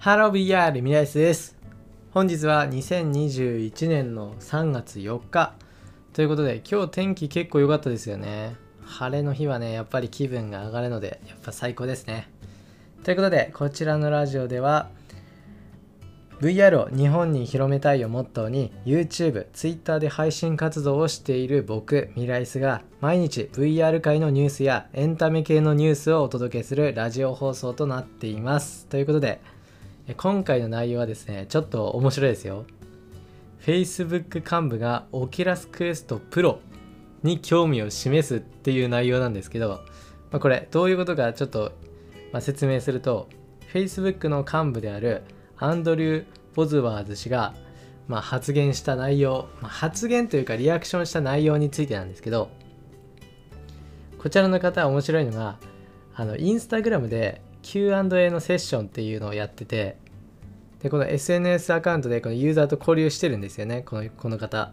ハロー VR ミライスです。本日は2021年の3月4日ということで今日天気結構良かったですよね。晴れの日はね、やっぱり気分が上がるのでやっぱ最高ですね。ということでこちらのラジオでは VR を日本に広めたいをモットーに YouTube、Twitter で配信活動をしている僕、ミライスが毎日 VR 界のニュースやエンタメ系のニュースをお届けするラジオ放送となっています。ということで今回の内容はですね、ちょっと面白いですよ。Facebook 幹部が Oculus Quest Pro に興味を示すっていう内容なんですけど、まあ、これどういうことかちょっと、まあ、説明すると Facebook の幹部であるアンドリュー・ボズワーズ氏が、まあ、発言した内容、まあ、発言というかリアクションした内容についてなんですけどこちらの方は面白いのがあのインスタグラムで Q&A のセッションっていうのをやっててでこの SNS アカウントでこのユーザーと交流してるんですよね。このこの方。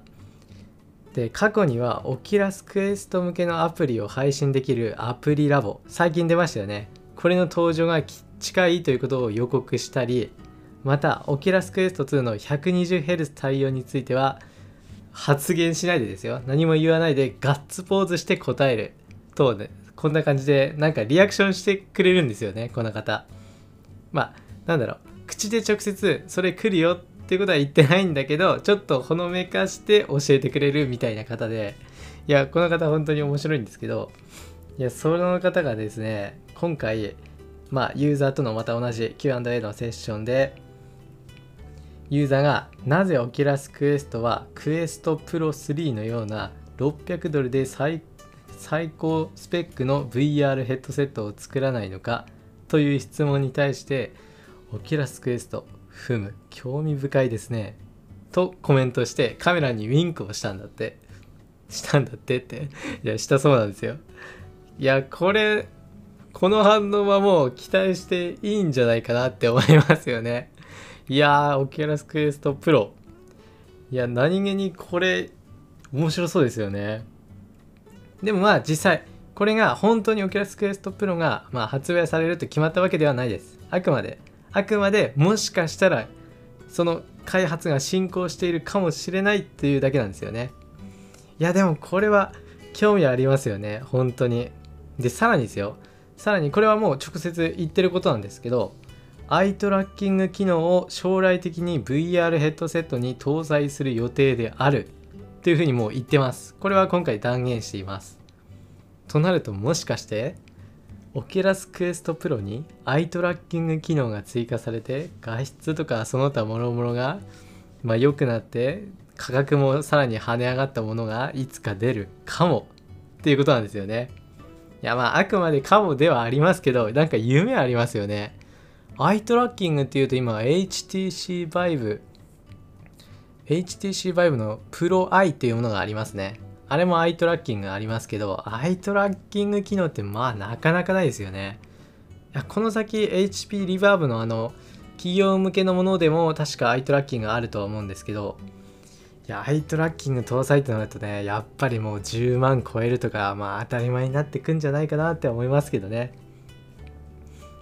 で過去には Oculus Quest 向けのアプリを配信できるアプリラボ。最近出ましたよね。これの登場が近いということを予告したりまた Oculus Quest 2の 120Hz 対応については発言しないでですよ。何も言わないでガッツポーズして答える。とねこんな感じでなんかリアクションしてくれるんですよねこの方。まあなんだろう。口で直接それ来るよってことは言ってないんだけどちょっとほのめかして教えてくれるみたいな方で。いやこの方本当に面白いんですけどいやその方がですね今回まあユーザーとのまた同じ Q&A のセッションでユーザーがなぜオキラスクエストはクエストプロ3のような600ドルで最高スペックの VR ヘッドセットを作らないのかという質問に対して Oculus Quest ふむ興味深いですねとコメントしてカメラにウィンクをしたんだってしたんだってっていやしたそうなんですよいやこれこの反応はもう期待していいんじゃないかなって思いますよねいやー、 Oculus Quest Pro。いや、何気にこれ、面白そうですよね。でもまあ実際、これが本当に Oculus Quest Pro が、まあ、発売されると決まったわけではないです。あくまで、あくまでもしかしたら、その開発が進行しているかもしれないっていうだけなんですよね。いや、でもこれは興味ありますよね、本当に。で、さらにですよ。さらにこれはもう直接言ってることなんですけど、アイトラッキング機能を将来的に VR ヘッドセットに搭載する予定であるというふうにもう言ってます。これは今回断言しています。となるともしかして Oculus Quest Pro にアイトラッキング機能が追加されて画質とかその他諸々がまあ良くなって価格もさらに跳ね上がったものがいつか出るかもっていうことなんですよね。いやまああくまでかもではありますけどなんか夢ありますよね。アイトラッキングっていうと今 HTC Vive HTC Vive の Pro Eye っていうものがありますねあれもアイトラッキングありますけどアイトラッキング機能ってまあなかなかないですよね。いやこの先 HP リバーブのあの企業向けのものでも確かアイトラッキングあるとは思うんですけどいやアイトラッキング搭載ってなるとねやっぱりもう10万超えるとかまあ当たり前になってくんじゃないかなって思いますけどね。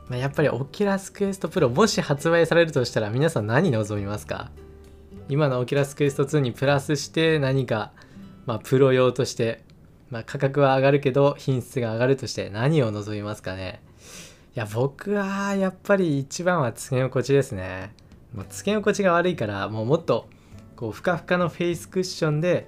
まあ、やっぱり Oculus Quest Pro もし発売されるとしたら皆さん何望みますか？今の Oculus Quest 2にプラスして何か、まあ、プロ用として、まあ、価格は上がるけど品質が上がるとして何を望みますかねいや僕はやっぱり一番は付け心地ですねもう付け心地が悪いからもうもっとこうふかふかのフェイスクッションで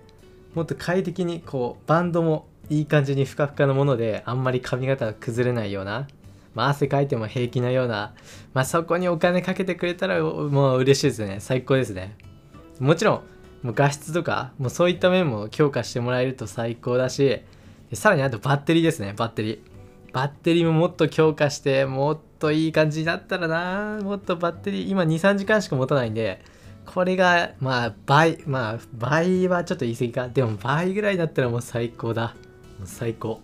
もっと快適にこうバンドもいい感じにふかふかのものであんまり髪型が崩れないようなまあ、汗かいても平気なような、まあ、そこにお金かけてくれたらもう嬉しいですね。最高ですね。もちろん、もう画質とか、もうそういった面も強化してもらえると最高だし、さらにあとバッテリーですね、バッテリー。バッテリーももっと強化して、もっといい感じになったらな、もっとバッテリー、今2、3時間しか持たないんで、これが、まあ、倍、まあ、倍はちょっと言い過ぎか。でも倍ぐらいだったらもう最高だ。もう最高。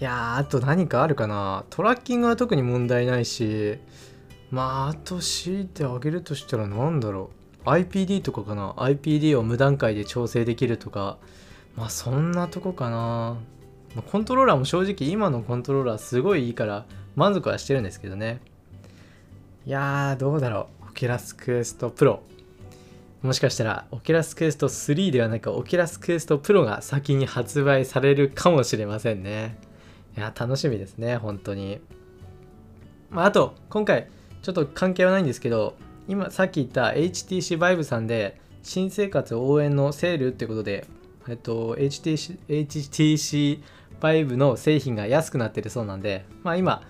いやあと何かあるかなトラッキングは特に問題ないしまああと強いてあげるとしたら何だろう IPD とかかな？IPD を無段階で調整できるとか。まあそんなとこかな。コントローラーも正直今のコントローラーすごいいいから満足はしてるんですけどね。いやーどうだろう。 Oculus Quest Pro。もしかしたら Oculus Quest 3ではなく Oculus Quest Pro が先に発売されるかもしれませんね。いや楽しみですね本当に。まあ、あと今回ちょっと関係はないんですけど今さっき言った HTC Vive さんで新生活応援のセールってことでえっと HTC, HTC Vive の製品が安くなってるそうなんでまあ今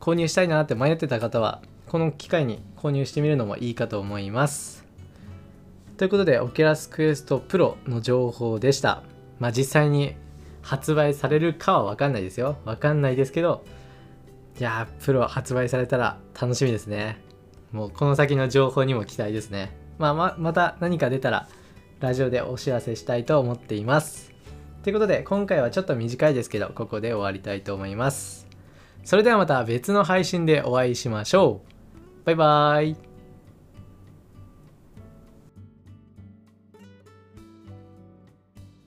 購入したいなって迷ってた方はこの機会に購入してみるのもいいかと思います。ということで Oculus Quest Pro の情報でした。まあ実際に発売されるかは分かんないですよ。分かんないですけどいやプロ発売されたら楽しみですね。もうこの先の情報にも期待ですね。まあままた何か出たらラジオでお知らせしたいと思っています。ということで今回はちょっと短いですけどここで終わりたいと思います。それではまた別の配信でお会いしましょう。バイバーイ。